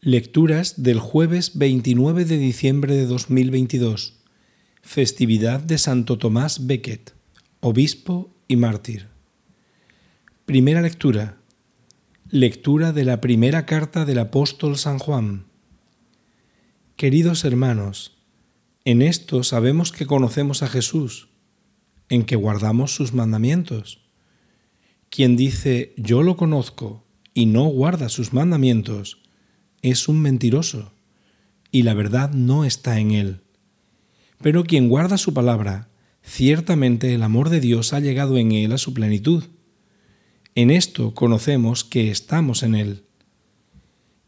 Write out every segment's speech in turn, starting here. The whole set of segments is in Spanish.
Lecturas del jueves 29 de diciembre de 2022, festividad de Santo Tomás Becket, obispo y mártir. Primera lectura. Lectura de la primera carta del apóstol San Juan. Queridos hermanos, en esto sabemos que conocemos a Jesús, en que guardamos sus mandamientos. Quien dice yo lo conozco y no guarda sus mandamientos, es un mentiroso, y la verdad no está en él. Pero quien guarda su palabra, ciertamente el amor de Dios ha llegado en él a su plenitud. En esto conocemos que estamos en él.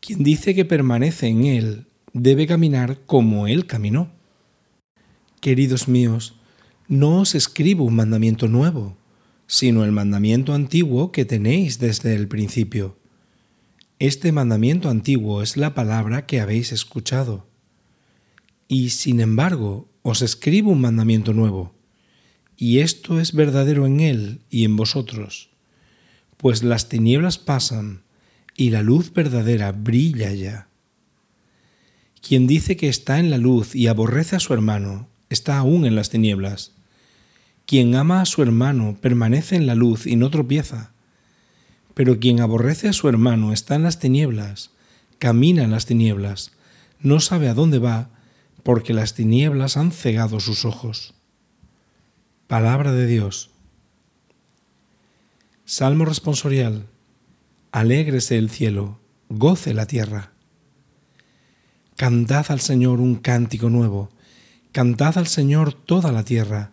Quien dice que permanece en él debe caminar como él caminó. Queridos míos, no os escribo un mandamiento nuevo, sino el mandamiento antiguo que tenéis desde el principio. Este mandamiento antiguo es la palabra que habéis escuchado. Y sin embargo, os escribo un mandamiento nuevo, y esto es verdadero en él y en vosotros, pues las tinieblas pasan y la luz verdadera brilla ya. Quien dice que está en la luz y aborrece a su hermano, está aún en las tinieblas. Quien ama a su hermano permanece en la luz y no tropieza. Pero quien aborrece a su hermano está en las tinieblas, camina en las tinieblas, no sabe a dónde va, porque las tinieblas han cegado sus ojos. Palabra de Dios. Salmo responsorial. Alégrese el cielo, goce la tierra. Cantad al Señor un cántico nuevo Cantad al Señor toda la tierra,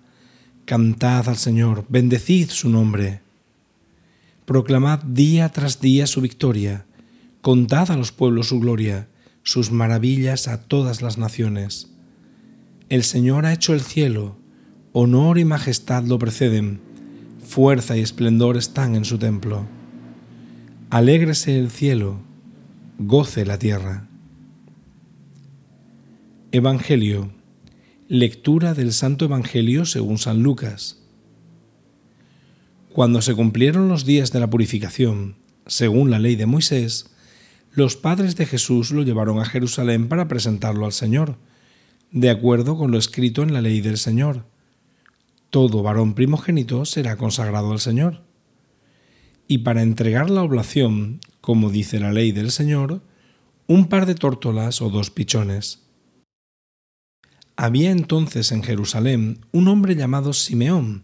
cantad al Señor, bendecid su nombre. Proclamad día tras día su victoria, contad a los pueblos su gloria, sus maravillas a todas las naciones. El Señor ha hecho el cielo, honor y majestad lo preceden, fuerza y esplendor están en su templo. Alégrese el cielo, goce la tierra. Evangelio Lectura del Santo Evangelio según San Lucas. Cuando se cumplieron los días de la purificación, según la ley de Moisés, los padres de Jesús lo llevaron a Jerusalén para presentarlo al Señor, de acuerdo con lo escrito en la ley del Señor. Todo varón primogénito será consagrado al Señor. Y para entregar la oblación, como dice la ley del Señor, un par de tórtolas o dos pichones. Había entonces en Jerusalén un hombre llamado Simeón,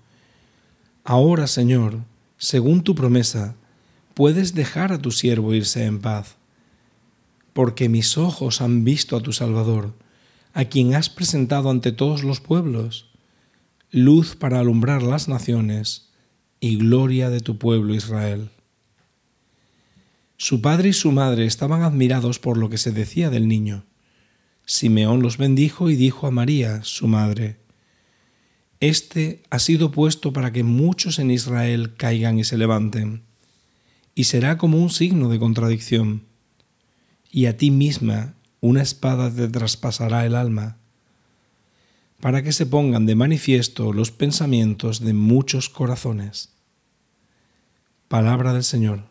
Ahora, Señor, según tu promesa, puedes dejar a tu siervo irse en paz, porque mis ojos han visto a tu Salvador, a quien has presentado ante todos los pueblos, luz para alumbrar las naciones y gloria de tu pueblo Israel. Su padre y su madre estaban admirados por lo que se decía del niño. Simeón los bendijo y dijo a María, su madre, Este ha sido puesto para que muchos en Israel caigan y se levanten, y será como un signo de contradicción, y a ti misma una espada te traspasará el alma, para que se pongan de manifiesto los pensamientos de muchos corazones. Palabra del Señor.